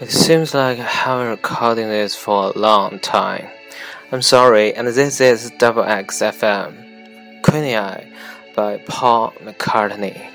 It seems like I haven't recording this for a long time. I'm sorry, and this is Double X FM, Queenie Eye by Paul McCartney.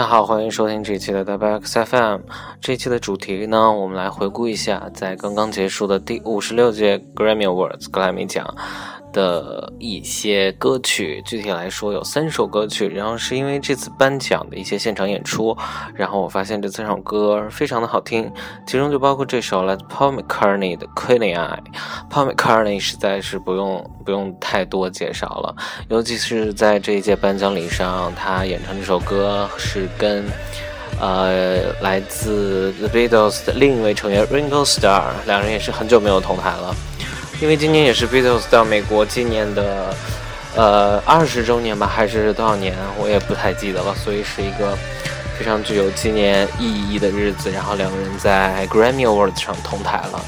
大家好，欢迎收听这一期的 W X F M。这一期的主题呢，我们来回顾一下在刚刚结束的第五十六届 Grammy Awards 格莱美奖的一些歌曲。具体来说有三首歌曲，然后是因为这次颁奖的一些现场演出，然后我发现这三首歌非常的好听，其中就包括这首来自 Paul McCartney 的《Queenie Eye》。Paul McCartney 实在是不用不用太多介绍了，尤其是在这一届颁奖礼上，他演唱这首歌是跟呃来自 The Beatles 的另一位成员 Ringo Starr，两人也是很久没有同台了，因为今年也是 Beatles 到美国纪念的呃二十周年吧，还是多少年，我也不太记得了，所以是一个非常具有纪念意义的日子，然后两个人在 Grammy Awards 上同台了。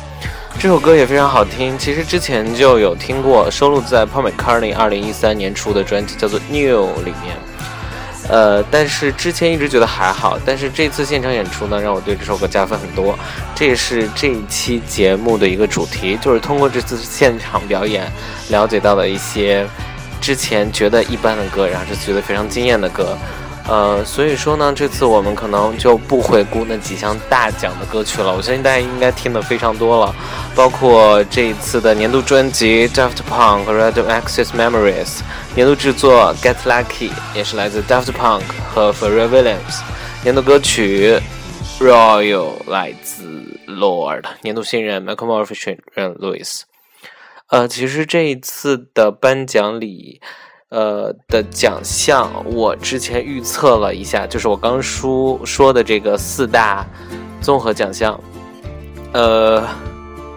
这首歌也非常好听，其实之前就有听过，收录在 Paul McCartney 二零一三年出的专辑叫做《New》里面。呃，但是之前一直觉得还好，但是这次现场演出呢，让我对这首歌加分很多。这也是这一期节目的一个主题，就是通过这次现场表演，了解到的一些之前觉得一般的歌，然后是觉得非常惊艳的歌。呃，所以说呢，这次我们可能就不回顾那几项大奖的歌曲了。我相信大家应该听的非常多了，包括这一次的年度专辑 Daft Punk 和 Red Access Memories，年度制作 Get Lucky 也是来自 Daft Punk 和 Pharrell Williams，年度歌曲 Royal 来自 Lord，年度新人 Michael Murphy 和 Louis。呃，其实这一次的颁奖礼。呃的奖项，我之前预测了一下，就是我刚说说的这个四大综合奖项，呃，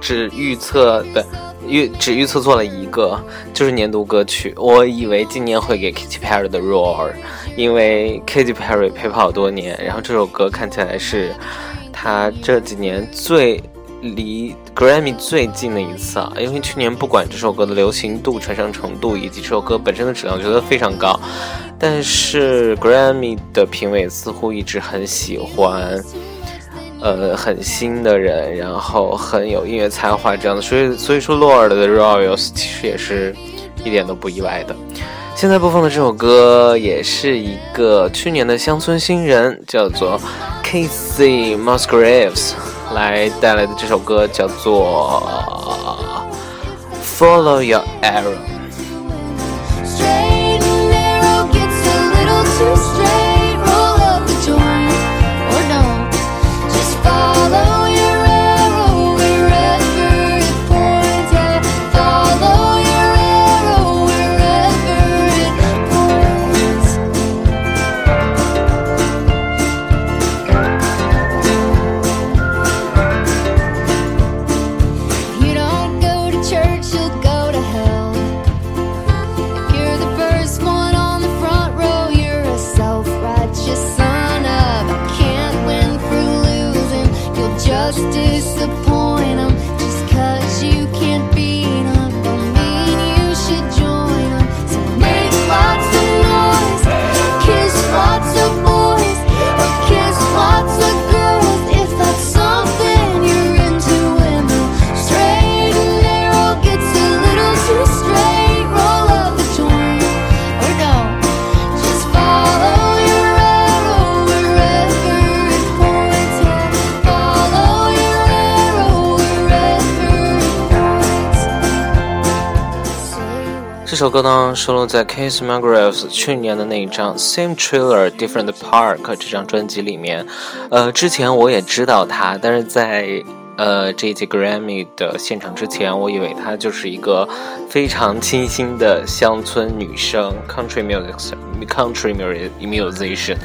只预测的预只预测错了一个，就是年度歌曲。我以为今年会给 Katy Perry 的《Roar》，因为 Katy Perry 陪跑多年，然后这首歌看起来是他这几年最。离 Grammy 最近的一次啊，因为去年不管这首歌的流行度、传唱程度以及这首歌本身的质量，我觉得非常高。但是 Grammy 的评委似乎一直很喜欢，呃，很新的人，然后很有音乐才华这样的。所以，所以说 Lord 的 Royals 其实也是一点都不意外的。现在播放的这首歌也是一个去年的乡村新人，叫做 Casey Musgraves。来带来的这首歌叫做《Follow Your Arrow》。just did. 这首歌呢收录在 Case Musgraves 去年的那一张《Same Trailer Different Park》这张专辑里面。呃，之前我也知道他，但是在呃这一届 Grammy 的现场之前，我以为她就是一个非常清新的乡村女生，country music country mu- musician。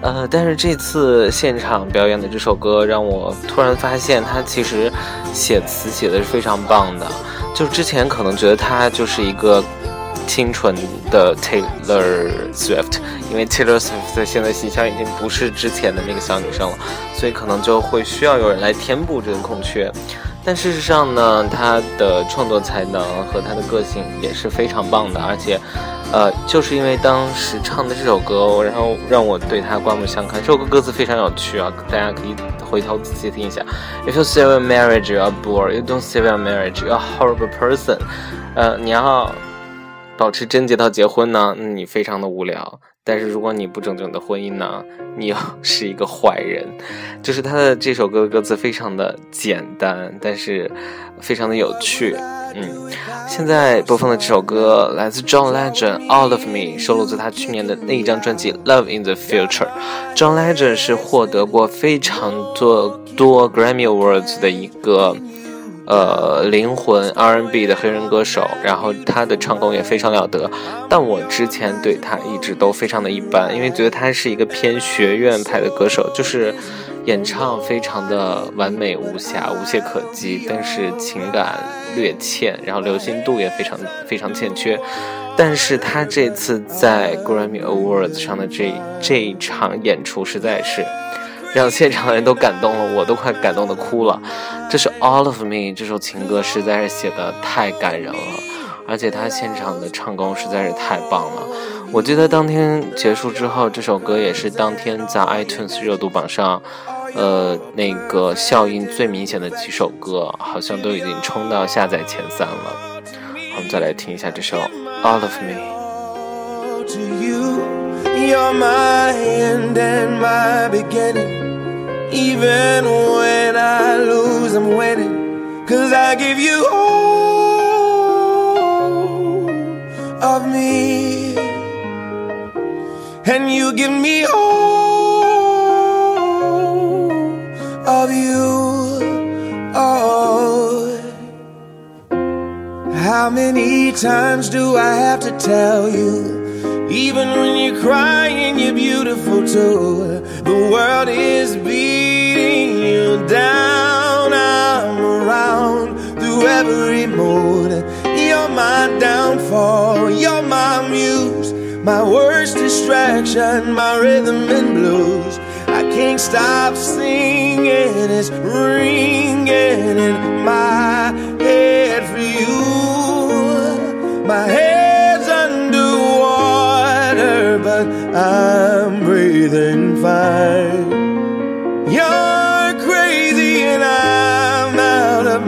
呃，但是这次现场表演的这首歌，让我突然发现她其实写词写的是非常棒的。就之前可能觉得她就是一个清纯的 Taylor Swift，因为 Taylor Swift 现在形象已经不是之前的那个小女生了，所以可能就会需要有人来填补这个空缺。但事实上呢，她的创作才能和她的个性也是非常棒的，而且，呃，就是因为当时唱的这首歌，然后让我对她刮目相看。这首歌歌词非常有趣啊，大家可以回头仔细听一下。If you save a marriage, you're a bore. You don't save a marriage, you're a horrible person. 呃，你要保持贞洁到结婚呢，那你非常的无聊。但是如果你不整整的婚姻呢，你又 是一个坏人。就是他的这首歌的歌词非常的简单，但是非常的有趣。嗯，现在播放的这首歌来自 John Legend，《All of Me》收录自他去年的那一张专辑《Love in the Future》。John Legend 是获得过非常多多 Grammy Awards 的一个。呃，灵魂 R&B 的黑人歌手，然后他的唱功也非常了得，但我之前对他一直都非常的一般，因为觉得他是一个偏学院派的歌手，就是演唱非常的完美无瑕、无懈可击，但是情感略欠，然后流行度也非常非常欠缺。但是他这次在 Grammy Awards 上的这这一场演出实在是。让现场的人都感动了，我都快感动的哭了。这是《All of Me》这首情歌，实在是写的太感人了，而且他现场的唱功实在是太棒了。我记得当天结束之后，这首歌也是当天在 iTunes 热度榜上，呃，那个效应最明显的几首歌，好像都已经冲到下载前三了。我们再来听一下这首《All of Me》。You're my end and my beginning. Even when I lose, I'm winning. Cause I give you all of me. And you give me all of you. Oh. How many times do I have to tell you? Even when you're crying, you're beautiful too. The world is beating you down. I'm around through every mood. You're my downfall. You're my muse. My worst distraction, my rhythm and blues. I can't stop singing. It's ringing in my head for you. My head's underwater, but I'm breathing fine.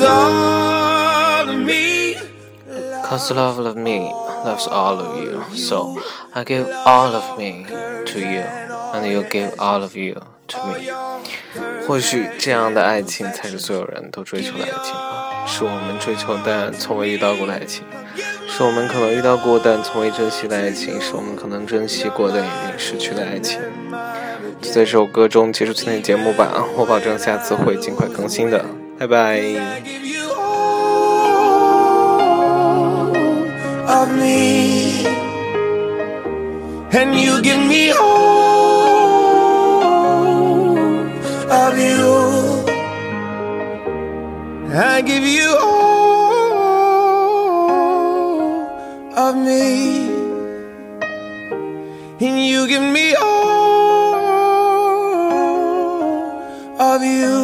Cause all of me. Cause love of me loves all of you, so I give all of me to you, and you give all of you to me. 或许这样的爱情才是所有人都追求的爱情吧，是我们追求但从未遇到过的爱情，是我们可能遇到过但从未珍惜的爱情，是我们可能珍惜过但已经失去的爱情。就在这首歌中结束今天的节目吧，我保证下次会尽快更新的，拜拜。give you all of me, and you give me all of you. I give you all of me, and you give me all of you.